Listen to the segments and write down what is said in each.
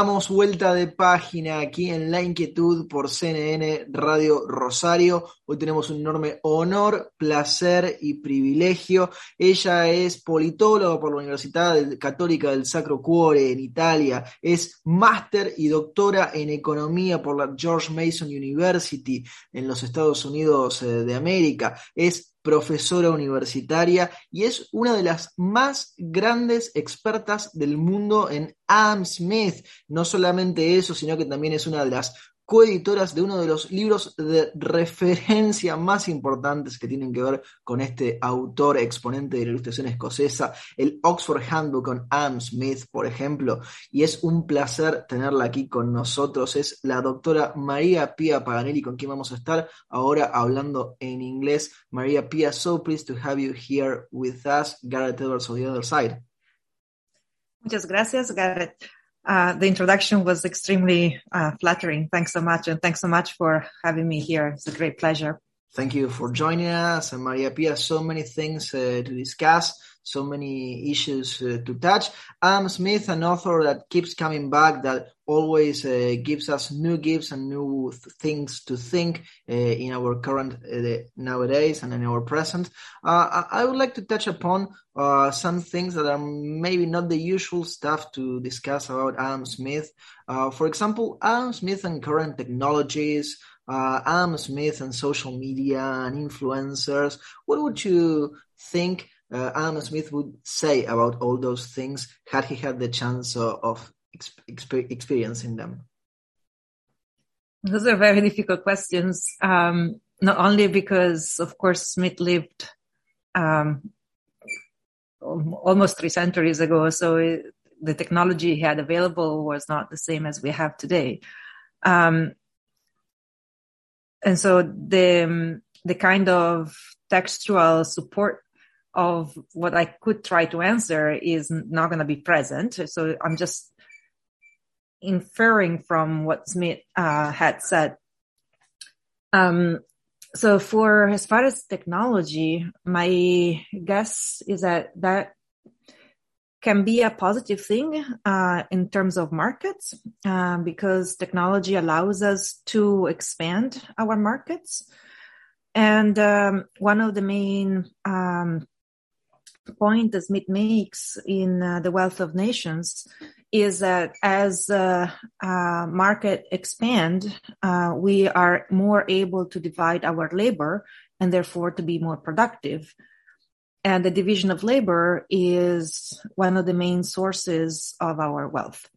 Damos vuelta de página aquí en La Inquietud por CNN Radio Rosario. Hoy tenemos un enorme honor, placer y privilegio. Ella es politóloga por la Universidad Católica del Sacro Cuore en Italia. Es máster y doctora en economía por la George Mason University en los Estados Unidos eh, de América. Es profesora universitaria y es una de las más grandes expertas del mundo en Adam Smith. No solamente eso, sino que también es una de las coeditoras de uno de los libros de referencia más importantes que tienen que ver con este autor exponente de la ilustración escocesa, el Oxford Handbook on Adam Smith, por ejemplo, y es un placer tenerla aquí con nosotros. Es la doctora María Pia Paganelli, con quien vamos a estar ahora hablando en inglés. María Pia, so pleased to have you here with us. Garrett Edwards on the other side. Muchas gracias, Garrett. Uh, the introduction was extremely uh, flattering. Thanks so much. And thanks so much for having me here. It's a great pleasure. Thank you for joining us. And Maria Pia, so many things uh, to discuss, so many issues uh, to touch. Adam Smith, an author that keeps coming back, that always uh, gives us new gifts and new th- things to think uh, in our current uh, nowadays and in our present. Uh, I-, would like to touch upon uh, some things that are maybe not the usual stuff to discuss about Adam Smith. Uh, for example, Adam Smith and current technologies, Adam Smith and social media and influencers. What would you think Adam Smith would say about all those things had he had the chance of exp- experiencing them? Those are very difficult questions. Um, not only because, of course, Smith lived um, almost three centuries ago, so it, the technology he had available was not the same as we have today. Um, and so the the kind of textual support of what I could try to answer is not going to be present. So I'm just inferring from what Smith uh, had said. Um, so for as far as technology, my guess is that that can be a positive thing uh, in terms of markets uh, because technology allows us to expand our markets. And um, one of the main um, point that Smith makes in uh, The Wealth of Nations is that as uh, uh, market expand, uh, we are more able to divide our labor and therefore to be more productive. And the division of labor is one of the main sources of our wealth.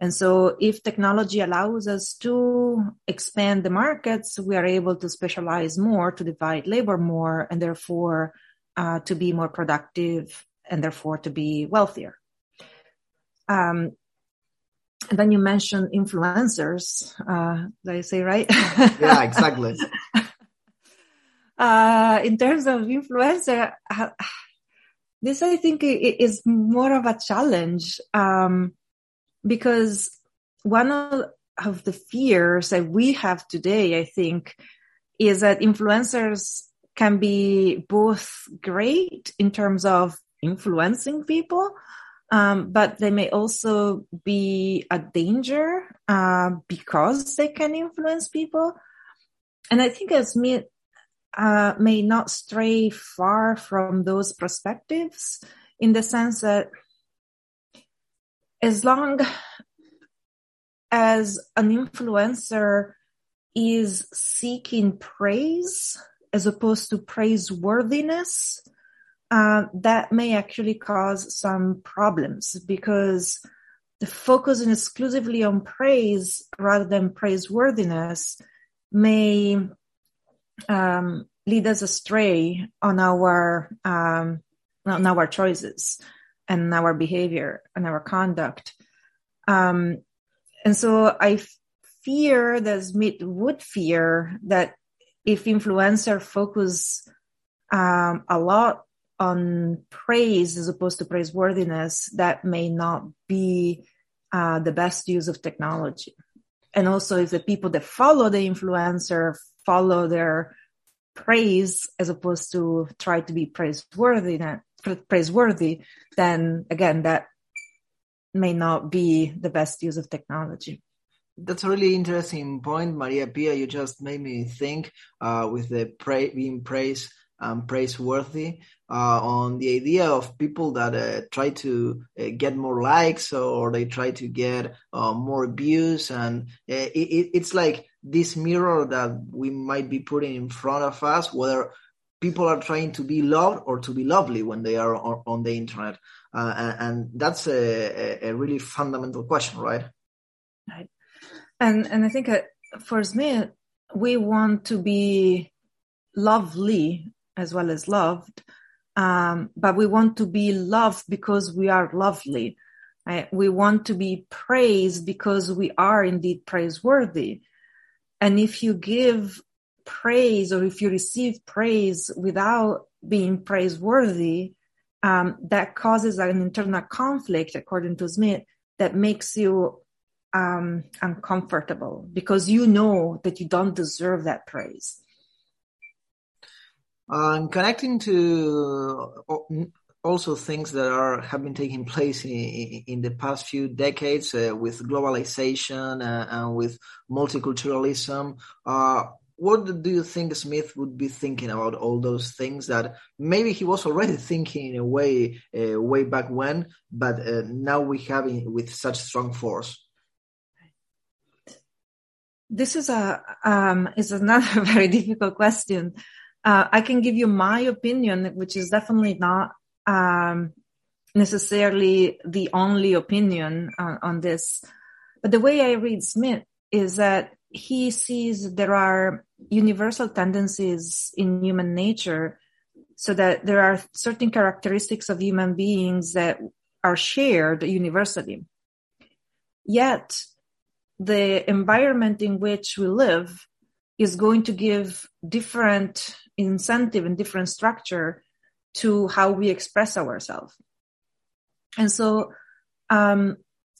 And so if technology allows us to expand the markets, we are able to specialize more, to divide labor more, and therefore uh, to be more productive and therefore to be wealthier. Um, and then you mentioned influencers. Uh, did I say right? yeah, exactly. uh, in terms of influencer, uh, this I think is more of a challenge um, because one of, of the fears that we have today, I think, is that influencers can be both great in terms of influencing people, um, but they may also be a danger uh, because they can influence people. And I think as me uh, may not stray far from those perspectives in the sense that as long as an influencer is seeking praise as opposed to praiseworthiness, uh, that may actually cause some problems because the focusing exclusively on praise rather than praiseworthiness may um, lead us astray on our um, on our choices and our behavior and our conduct. Um, and so I fear that Smith would fear that if influencer focus um, a lot on praise as opposed to praiseworthiness, that may not be uh, the best use of technology. And also, if the people that follow the influencer follow their praise as opposed to try to be praiseworthy, praiseworthy, then again, that may not be the best use of technology. That's a really interesting point, Maria Pia. You just made me think uh, with the pra- being praised and praiseworthy uh, on the idea of people that uh, try to uh, get more likes or they try to get uh, more views. And uh, it, it's like this mirror that we might be putting in front of us, whether people are trying to be loved or to be lovely when they are on, on the internet. And, and, that's a, a really fundamental question, right? Right. And and I think uh, for Smith, we want to be lovely as well as loved, um, but we want to be loved because we are lovely. Right? We want to be praised because we are indeed praiseworthy. And if you give praise or if you receive praise without being praiseworthy, um, that causes an internal conflict, according to Smith, that makes you um, uncomfortable because you know that you don't deserve that praise. Um, connecting to also things that are have been taking place in, in the past few decades uh, with globalization uh, and with multiculturalism. Uh, what do you think Smith would be thinking about all those things that maybe he was already thinking in a way uh, way back when, but uh, now we have it with such strong force? this is a um, is another very difficult question. Uh, I can give you my opinion, which is definitely not um, necessarily the only opinion on, on, this. But the way I read Smith is that he sees there are universal tendencies in human nature, so that there are certain characteristics of human beings that are shared universally. Yet the environment in which we live is going to give different incentive and different structure to how we express ourselves. And so, um,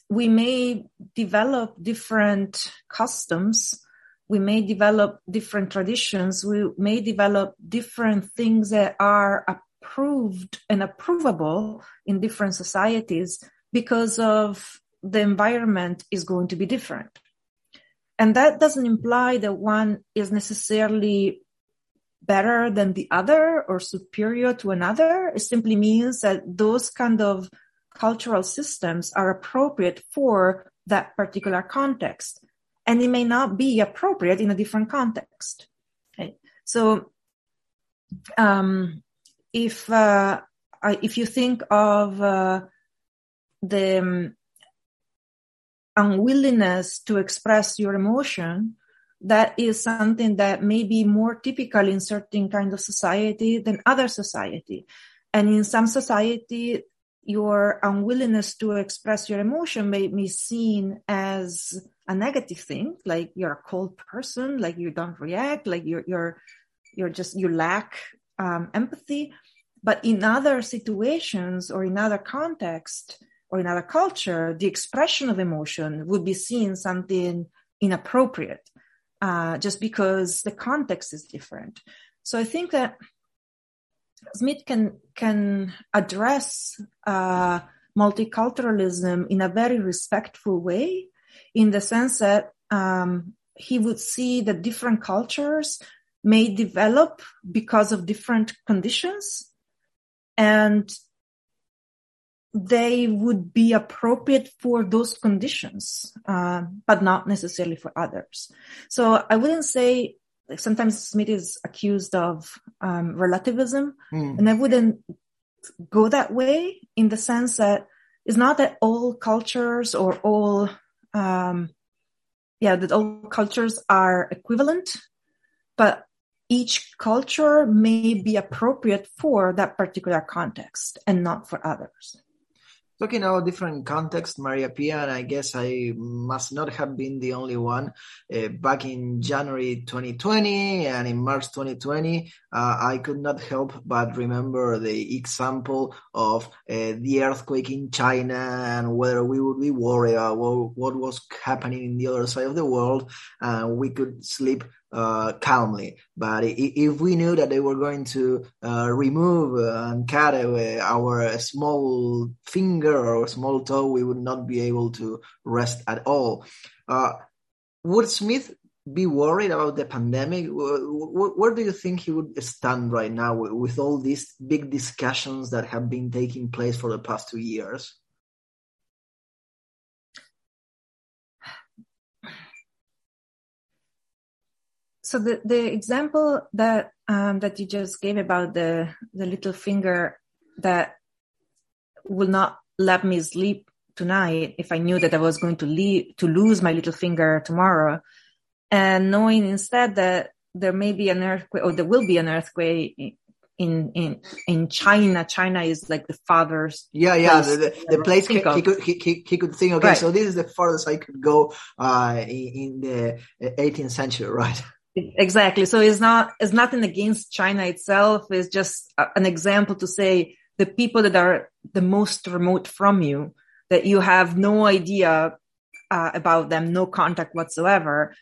we may develop different customs. We may develop different traditions. We may develop different things that are approved and approvable in different societies because of the environment is going to be different. And that doesn't imply that one is necessarily better than the other or superior to another. It simply means that those kind of cultural systems are appropriate for that particular context. And it may not be appropriate in a different context. Okay. So, um, if, uh, if you think of, uh, the, um, unwillingness to express your emotion, that is something that may be more typical in certain kind of society than other society. And in some society, your unwillingness to express your emotion may be seen as a negative thing, like you're a cold person, like you don't react, like you're, you're, you're just, you lack um, empathy. But in other situations or in other contexts, or in other culture, the expression of emotion would be seen something inappropriate, uh, just because the context is different. So I think that Smith can can address uh, multiculturalism in a very respectful way, in the sense that um, he would see that different cultures may develop because of different conditions, and they would be appropriate for those conditions, uh, but not necessarily for others. So I wouldn't say sometimes Smith is accused of um, relativism, mm. and I wouldn't go that way in the sense that it's not that all cultures or all, um, yeah, that all cultures are equivalent, but each culture may be appropriate for that particular context and not for others. Talking about different context, Maria Pia, and I guess I must not have been the only one. Uh, back in January 2020 and in March 2020, uh, I could not help but remember the example of uh, the earthquake in China and whether we would be worried about what was happening in the other side of the world. We could sleep uh, calmly. But if we knew that they were going to uh, remove and cut away our small finger or small toe, we would not be able to rest at all. Uh, would Smith be worried about the pandemic? Where do you think he would stand right now with all these big discussions that have been taking place for the past two years? So the, the example that um, that you just gave about the the little finger that will not let me sleep tonight if I knew that I was going to leave to lose my little finger tomorrow, and knowing instead that there may be an earthquake or there will be an earthquake in in in China. China is like the father's. Yeah, yeah, the, the, the place he, he, could he, he could think. Okay, right. so this is the farthest I could go uh, in, in the 18th century, right? Exactly. So it's not, it's nothing against China itself. It's just an example to say the people that are the most remote from you, that you have no idea uh, about them, no contact whatsoever.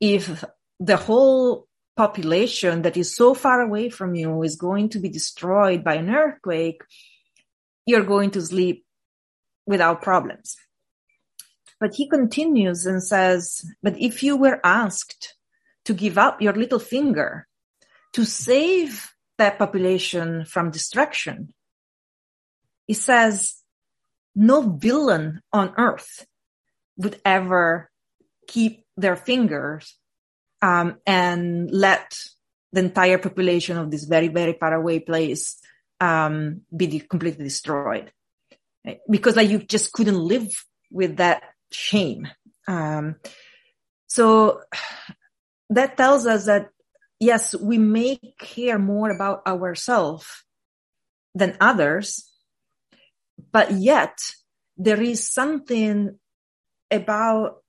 If the whole population that is so far away from you is going to be destroyed by an earthquake, you're going to sleep without problems. But he continues and says, but if you were asked to give up your little finger to save that population from destruction. He says, no villain on earth would ever keep their fingers um, and let the entire population of this very, very far away place um, be de- completely destroyed. Because like you just couldn't live with that shame. Um, so that tells us that yes, we may care more about ourselves than others, but yet there is something about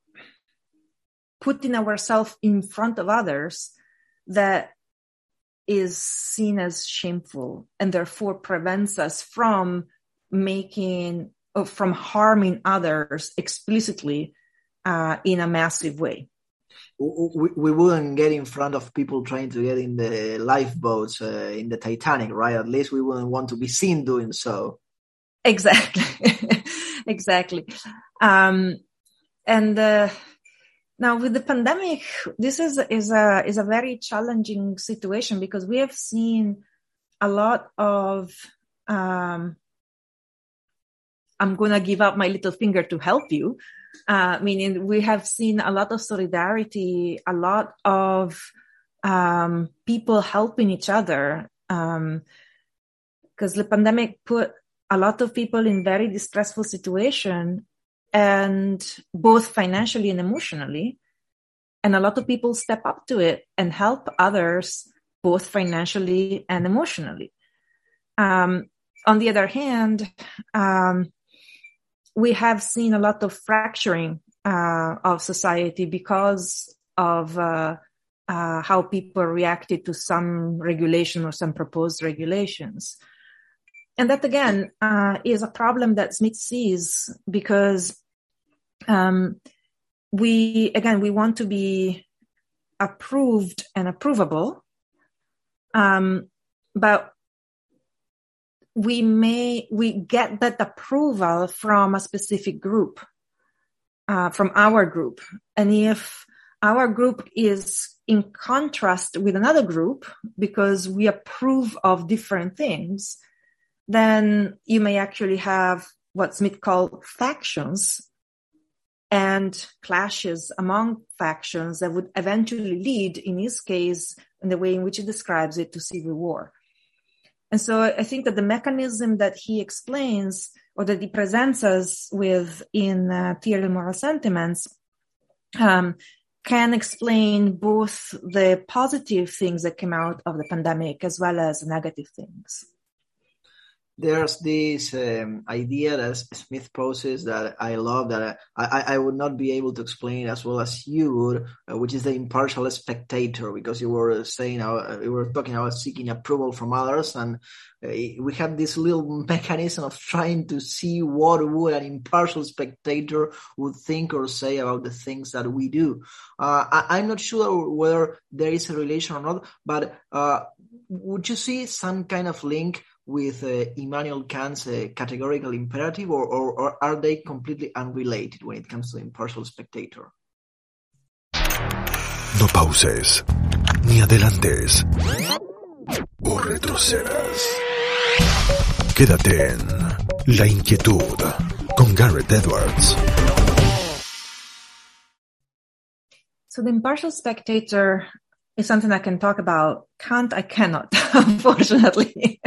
putting ourselves in front of others that is seen as shameful and therefore prevents us from making from harming others explicitly uh, in a massive way we, we wouldn't get in front of people trying to get in the lifeboats uh, in the Titanic, right? At least we wouldn't want to be seen doing so. Exactly, exactly. Um, and uh, now with the pandemic, this is is a is a very challenging situation because we have seen a lot of. Um, I'm gonna give up my little finger to help you uh, meaning we have seen a lot of solidarity, a lot of um, people helping each other. Because um, the pandemic put a lot of people in very distressful situation, and both financially and emotionally. And a lot of people step up to it and help others both financially and emotionally. Um, on the other hand, um, we have seen a lot of fracturing uh, of society because of uh, uh, how people reacted to some regulation or some proposed regulations. And that again uh, is a problem that Smith sees because um, we, again, we want to be approved and approvable. Um, but we may we get that approval from a specific group uh, from our group. And if our group is in contrast with another group because we approve of different things then you may actually have what smith called factions and clashes among factions that would eventually lead in his case in the way in which he describes it to civil war and so I think that the mechanism that he explains or that he presents us with in uh, Theory of Moral Sentiments um, can explain both the positive things that came out of the pandemic as well as negative things. There's this um, idea that Smith poses that I love that I, I, would not be able to explain as well as you would, uh, which is the impartial spectator, because you were saying, uh, you were talking about seeking approval from others, and uh, we have this little mechanism of trying to see what would an impartial spectator would think or say about the things that we do. Uh, I, am not sure whether there is a relation or not, but uh, would you see some kind of link with uh, Immanuel Kant's uh, categorical imperative, or, or, or, are they completely unrelated when it comes to the impartial spectator? No pauses, ni adelantes, o retrocedas. Quédate en La Inquietud con Garret Edwards. So the impartial spectator is something I can talk about. Kant, I cannot, unfortunately.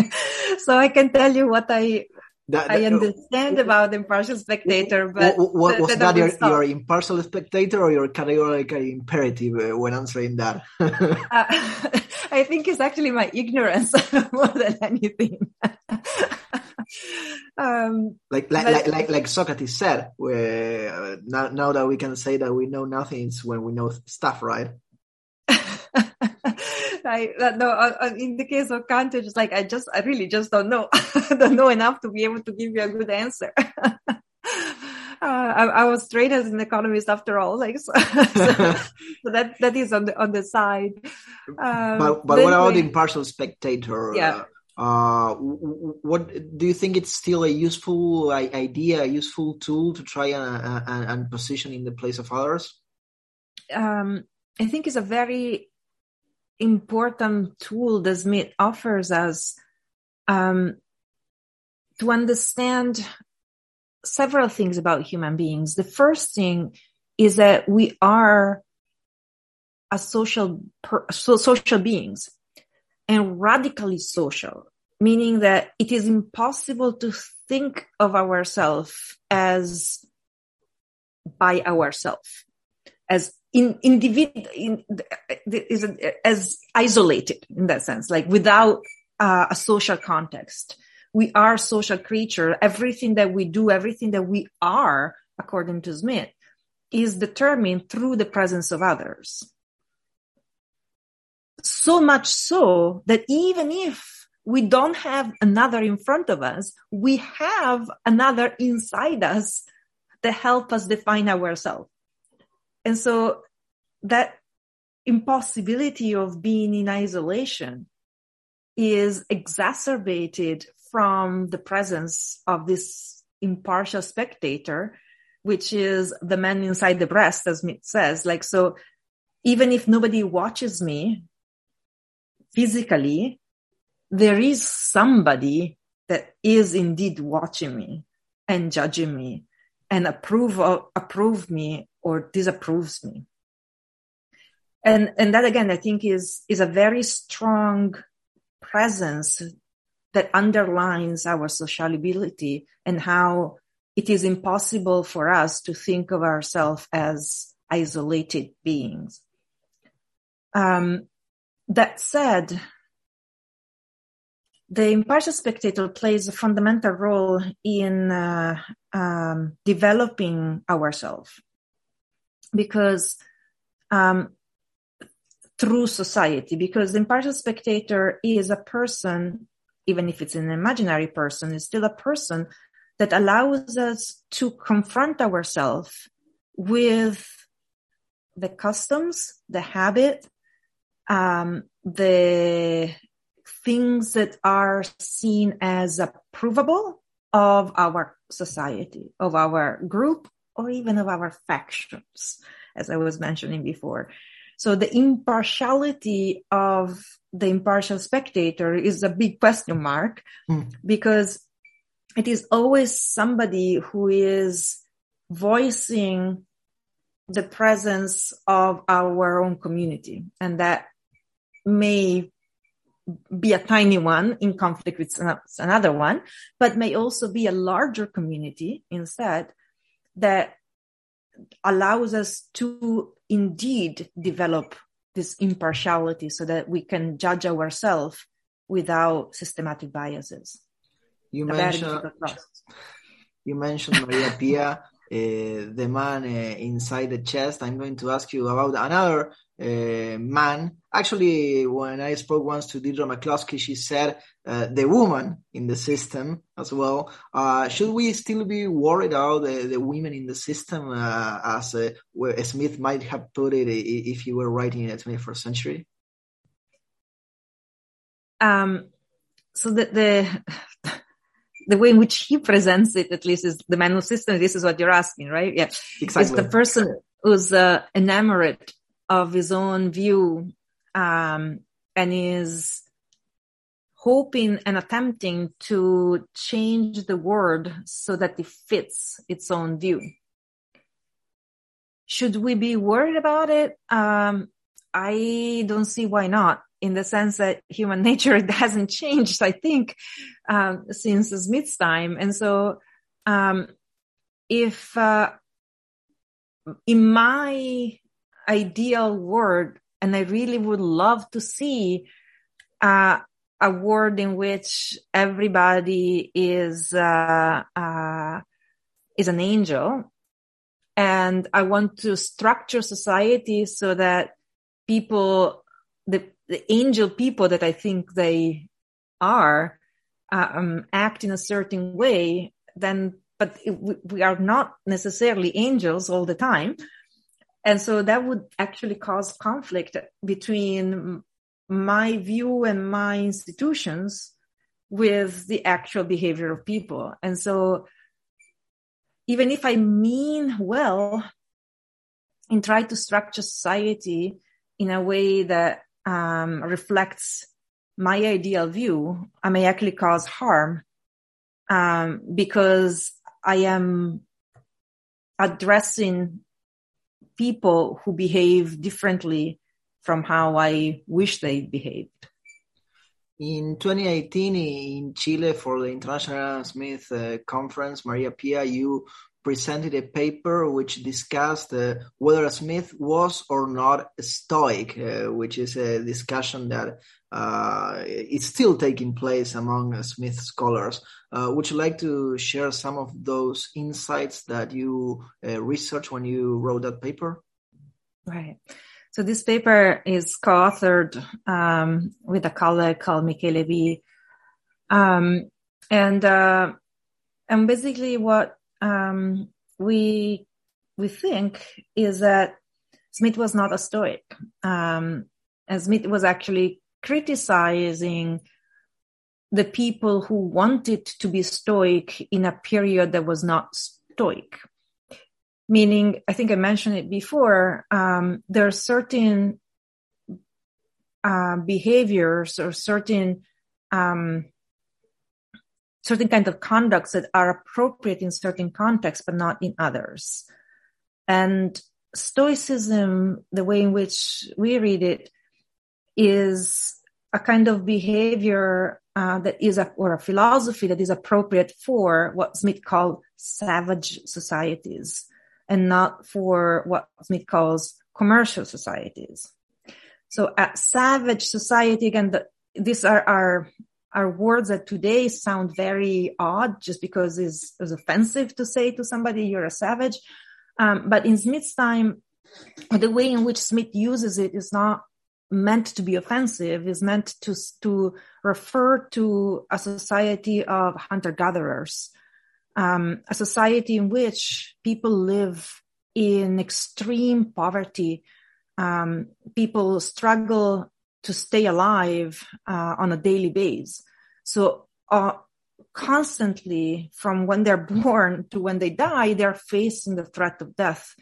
So I can tell you what I that, that, I understand about the impartial spectator, but what, was that your, your, impartial spectator or your categorical imperative uh, when answering that? uh, I think it's actually my ignorance more than anything. um, like, like, but, like, like, Socrates said, uh, now, now that we can say that we know nothing, it's when we know stuff, right? I no. Uh, uh, in the case of Kant, it's like I just, I really just don't know. don't know enough to be able to give you a good answer. uh, I, I, was trained as an economist after all, like so, so, so that that is on the on the side. Um, but but what about the impartial spectator? Yeah. Uh, what do you think it's still a useful idea, a useful tool to try and, and, and position in the place of others? Um, I think it's a very important tool that Smith offers us um, to understand several things about human beings. The first thing is that we are a social per, so social beings and radically social, meaning that it is impossible to think of ourselves as by ourselves, as in individual in, is as isolated in that sense, like without uh, a social context. We are social creature. Everything that we do, everything that we are, according to Smith, is determined through the presence of others. So much so that even if we don't have another in front of us, we have another inside us that help us define ourselves. And so that impossibility of being in isolation is exacerbated from the presence of this impartial spectator, which is the man inside the breast, as Smith says. Like, so even if nobody watches me physically, there is somebody that is indeed watching me and judging me and approve of, approve me or disapproves me. And, and that again, I think is, is a very strong presence that underlines our sociability and how it is impossible for us to think of ourselves as isolated beings. Um, that said, the impartial spectator plays a fundamental role in uh, um, developing ourselves. Because um, through society, because the impartial spectator is a person, even if it's an imaginary person, is still a person that allows us to confront ourselves with the customs, the habit, um, the things that are seen as approvable of our society, of our group, or even of our factions, as I was mentioning before. So the impartiality of the impartial spectator is a big question mark mm. because it is always somebody who is voicing the presence of our own community and that may be a tiny one in conflict with another one, but may also be a larger community instead that allows us to indeed develop this impartiality so that we can judge ourselves without systematic biases. You a mentioned you mentioned Maria Pia, uh, the man uh, inside the chest. I'm going to ask you about another uh, man. Actually, when I spoke once to Deirdre McCloskey, she said uh, the woman in the system as well. Uh, should we still be worried about the, women in the system, uh, as uh, where Smith might have put it if he were writing in the 21st century? um, so the, the the way in which he presents it, at least, is the man of system. This is what you're asking, right? Yeah, Exactly. is the person who's uh, enamored of his own view um, and is hoping and attempting to change the word so that it fits its own view. Should we be worried about it? Um, I don't see why not in the sense that human nature hasn't changed, I think, um, since Smith's time. And so, um, if, uh, in my ideal world, and I really would love to see, uh, a world in which everybody is, uh, uh, is an angel. And I want to structure society so that people, the, the angel people that I think they are, um, act in a certain way, then, but it, we are not necessarily angels all the time. And so that would actually cause conflict between my view and my institutions with the actual behavior of people. And so even if I mean well and try to structure society in a way that um, reflects my ideal view, I may actually cause harm um, because I am addressing people who behave differently from how I wish they behaved. In 2018, in Chile, for the International Smith uh, Conference, Maria Pia, you presented a paper which discussed uh, whether Smith was or not Stoic, uh, which is a discussion that uh, is still taking place among Smith scholars. Uh, would you like to share some of those insights that you uh, researched when you wrote that paper? Right. So this paper is co-authored um, with a colleague called Michele V. Um, and uh, and basically what um, we we think is that Smith was not a Stoic, um, and Smith was actually criticizing the people who wanted to be Stoic in a period that was not Stoic. Meaning i think i mentioned it before um, there are certain uh, behaviors or certain um, certain kind of conducts that are appropriate in certain contexts but not in others and stoicism the way in which we read it is a kind of behavior uh, that is a, or a philosophy that is appropriate for what smith called savage societies and not for what Smith calls commercial societies. So a savage society, again, the, these are our, our words that today sound very odd just because it's, it's offensive to say to somebody you're a savage. Um, but in Smith's time, the way in which Smith uses it is not meant to be offensive, is meant to, to refer to a society of hunter-gatherers um, a society in which people live in extreme poverty. Um, people struggle to stay alive uh, on a daily basis. So uh, constantly, from when they're born to when they die, they're facing the threat of death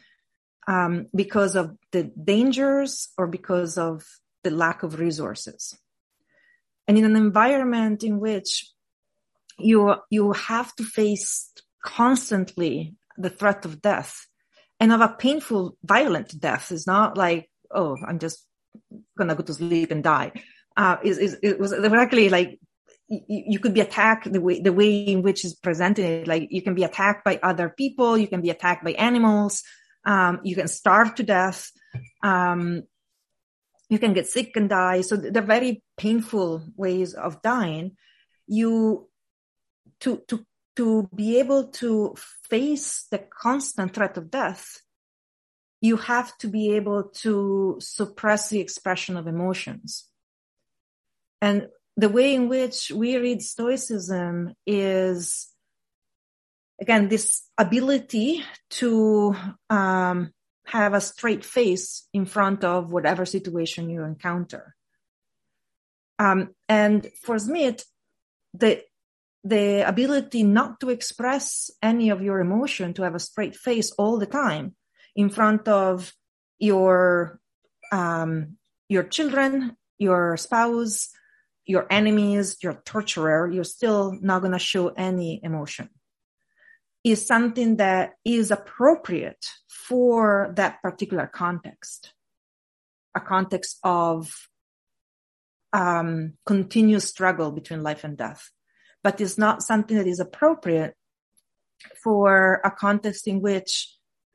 um, because of the dangers or because of the lack of resources. And in an environment in which you you have to face constantly the threat of death and of a painful violent death is not like oh i'm just gonna go to sleep and die. Uh is is it was directly like you, could be attacked the way the way in which is presented. It. like you can be attacked by other people you can be attacked by animals um you can starve to death um you can get sick and die. So they're very painful ways of dying. You to, to, to be able to face the constant threat of death, you have to be able to suppress the expression of emotions. And the way in which we read Stoicism is, again, this ability to um, have a straight face in front of whatever situation you encounter. Um, and for Smith, the the ability not to express any of your emotion, to have a straight face all the time in front of your um, your children, your spouse, your enemies, your torturer, you're still not going to show any emotion. Is something that is appropriate for that particular context, a context of um, continuous struggle between life and death, but is not something that is appropriate for a context in which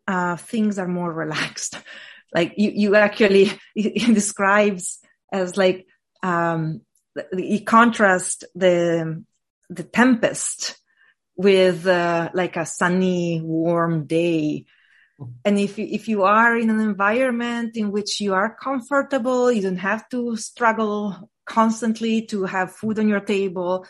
uh, things are more relaxed. like you, you actually it describes as like um, you contrast the the tempest with uh, like a sunny, warm day. And if you, if you are in an environment in which you are comfortable, you don't have to struggle constantly to have food on your table.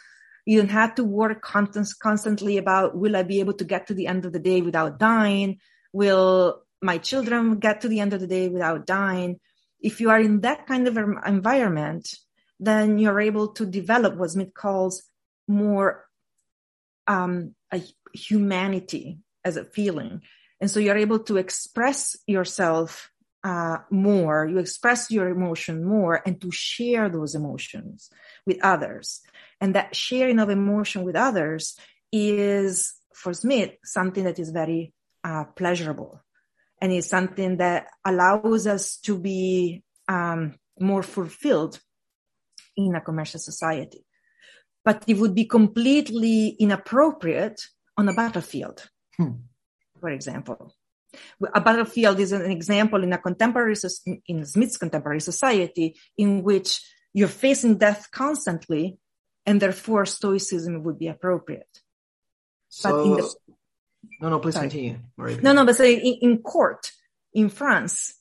You don't have to work constantly about, will I be able to get to the end of the day without dying? Will my children get to the end of the day without dying? If you are in that kind of environment, then you're able to develop what Smith calls more um, a humanity as a feeling. And so you're able to express yourself uh, more, you express your emotion more, and to share those emotions with others. And that sharing of emotion with others is, for Smith, something that is very uh, pleasurable and is something that allows us to be um, more fulfilled in a commercial society. But it would be completely inappropriate on a battlefield, hmm. for example. A battlefield is an example in a contemporary, in Smith's contemporary society in which you're facing death constantly and therefore stoicism would be appropriate. So, but in the, no, no, please sorry. continue. No, no, but say in, in court in France,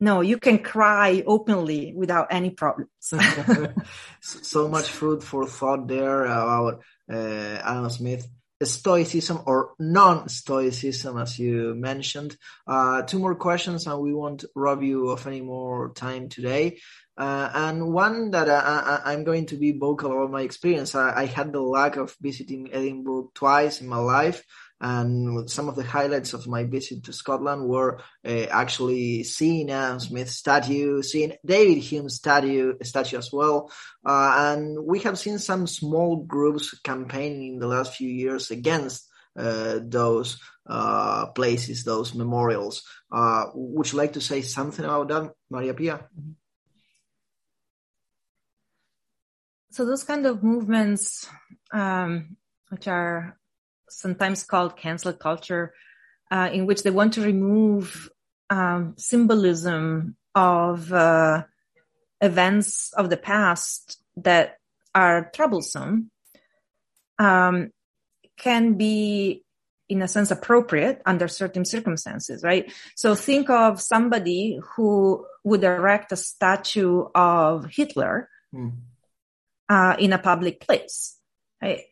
no, you can cry openly without any problems. so much food for thought there about uh, Adam Smith. Stoicism or non-Stoicism, as you mentioned. Uh, two more questions, and we won't rob you of any more time today. Uh, and one that I, am going to be vocal about my experience. I, I had the luck of visiting Edinburgh twice in my life. And some of the highlights of my visit to Scotland were uh, actually seeing Adam Smith statue, seeing David Hume statue, statue as well. Uh, and we have seen some small groups campaigning in the last few years against uh, those uh, places, those memorials. Uh, would you like to say something about that, Maria Pia? So those kind of movements, um, which are sometimes called cancel culture, uh, in which they want to remove um, symbolism of uh, events of the past that are troublesome, um, can be in a sense appropriate under certain circumstances, right? So think of somebody who would erect a statue of Hitler mm. Uh, in a public place. Right?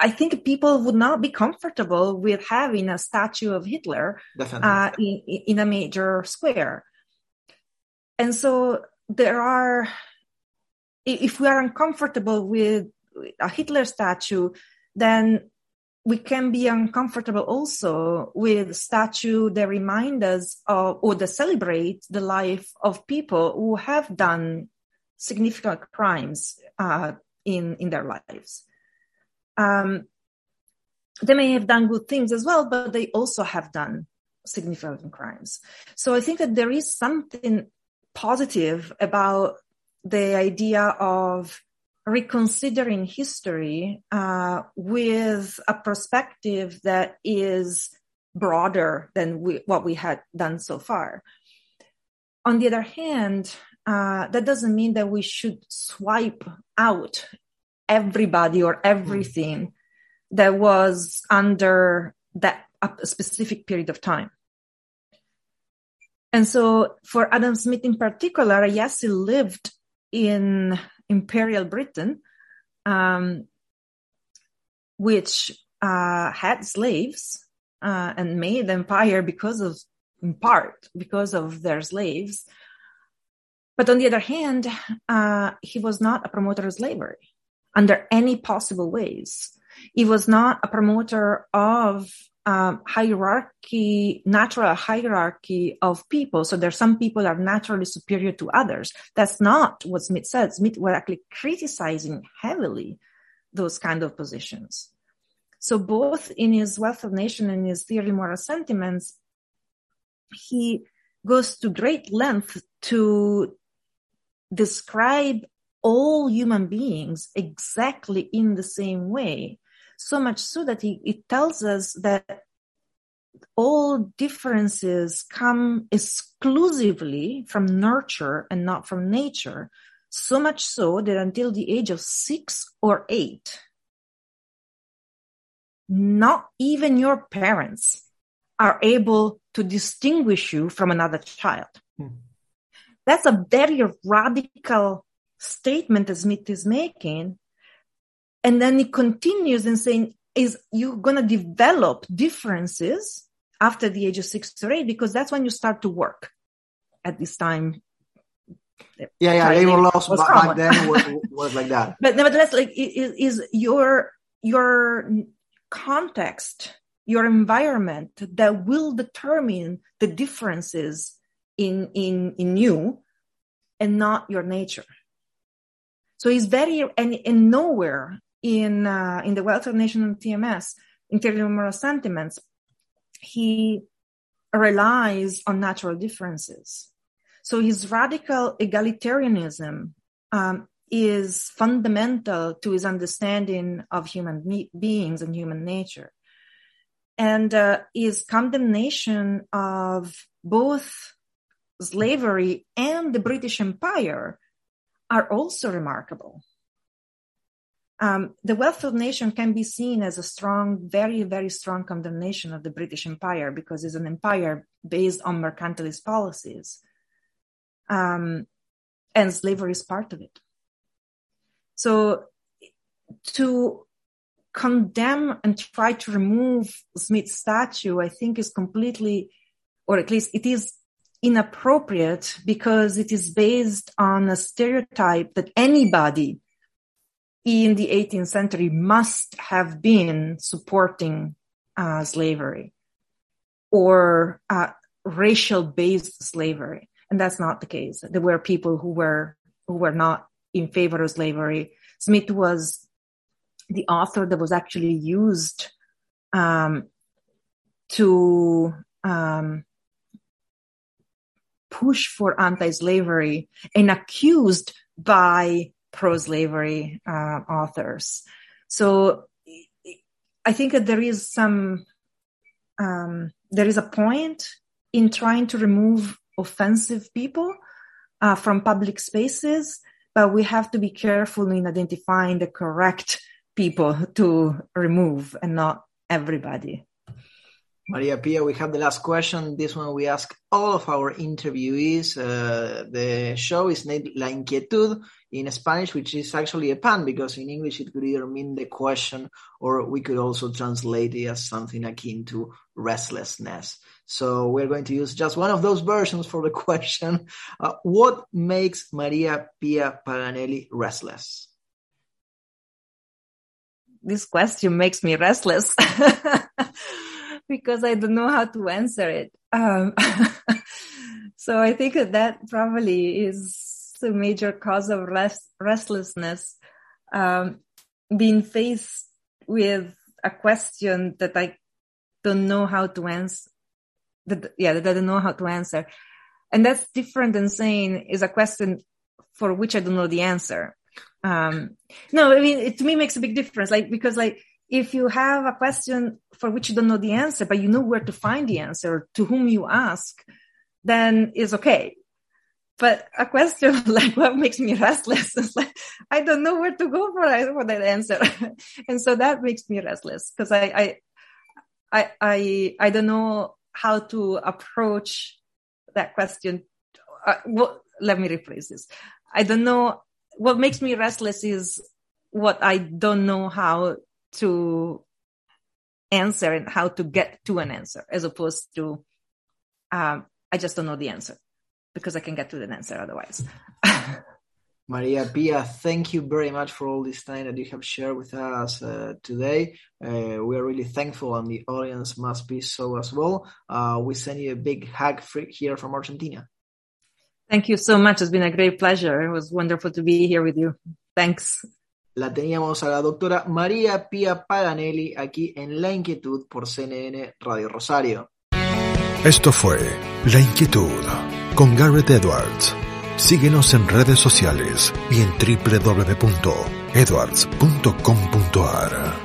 I think people would not be comfortable with having a statue of Hitler uh, in, in a major square. And so there are, if we are uncomfortable with a Hitler statue, then we can be uncomfortable also with statue that remind us of or that celebrate the life of people who have done significant crimes uh, in in their lives. Um, they may have done good things as well, but they also have done significant crimes. So I think that there is something positive about the idea of reconsidering history uh, with a perspective that is broader than we, what we had done so far. On the other hand, uh, that doesn't mean that we should swipe out everybody or everything that was under that specific period of time. And so for Adam Smith in particular, yes, he lived in imperial Britain, um, which uh, had slaves uh, and made empire because of, in part, because of their slaves. But on the other hand, uh, he was not a promoter of slavery under any possible ways. He was not a promoter of um, hierarchy, natural hierarchy of people. So there's some people that are naturally superior to others. That's not what Smith said. Smith was actually criticizing heavily those kind of positions. So both in his Wealth of Nation and his Theory of Moral Sentiments, he goes to great length to describe all human beings exactly in the same way so much so that he, it tells us that all differences come exclusively from nurture and not from nature. So much so that until the age of six or eight, not even your parents are able to distinguish you from another child. Hmm. That's a very radical statement that Smith is making and then he continues and saying, is you're going to develop differences after the age of six or eight because that's when you start to work at this time. Yeah, yeah, labor laws back then was, was, like that. But nevertheless, like is, is your your context, your environment that will determine the differences in in in you, and not your nature. So he's very and, and nowhere in uh, in the Wealth of Nation TMS, Interior Moral Sentiments, he relies on natural differences. So his radical egalitarianism um, is fundamental to his understanding of human me- beings and human nature. And uh, his condemnation of both slavery and the British Empire are also remarkable. Um, the wealth of nation can be seen as a strong, very, very strong condemnation of the British Empire because it's an empire based on mercantilist policies. Um, and slavery is part of it. So to condemn and try to remove Smith's statue, I think is completely, or at least it is inappropriate because it is based on a stereotype that anybody in the 18th century must have been supporting uh, slavery or uh, racial based slavery. And that's not the case. There were people who were, who were not in favor of slavery. Smith was the author that was actually used, um, to, um, push for anti-slavery and accused by pro-slavery uh, authors. So I think that there is some, um, there is a point in trying to remove offensive people uh, from public spaces, but we have to be careful in identifying the correct people to remove and not everybody. Maria Pia, we have the last question. This one we ask all of our interviewees. Uh, the show is named La Inquietud in Spanish, which is actually a pun because in English it could either mean the question or we could also translate it as something akin to restlessness. So we're going to use just one of those versions for the question. Uh, what makes Maria Pia Paganelli restless? This question makes me restless. because I don't know how to answer it. Um, so I think that, probably is a major cause of rest, restlessness. Um, being faced with a question that I don't know how to answer. That, yeah, that I don't know how to answer. And that's different than saying is a question for which I don't know the answer. Um, no, I mean, it to me makes a big difference. Like, because like, if you have a question for which you don't know the answer, but you know where to find the answer, to whom you ask, then it's okay. but a question like what makes me restless is like I don't know where to go for, that answer, and so that makes me restless because I, I I I I don't know how to approach that question. Uh, let me rephrase this. I don't know what makes me restless is what I don't know how to answer and how to get to an answer, as opposed to um, I just don't know the answer because I can get to the answer otherwise. Maria Pia, thank you very much for all this time that you have shared with us uh, today. Uh, we are really thankful, and the audience must be so as well. Uh, we send you a big hug here from Argentina. Thank you so much. It's been a great pleasure. It was wonderful to be here with you. Thanks. La teníamos a la doctora María Pia Paganelli aquí en La Inquietud por CNN Radio Rosario. Esto fue La Inquietud con Garrett Edwards. Síguenos en redes sociales y en www.edwards.com.ar.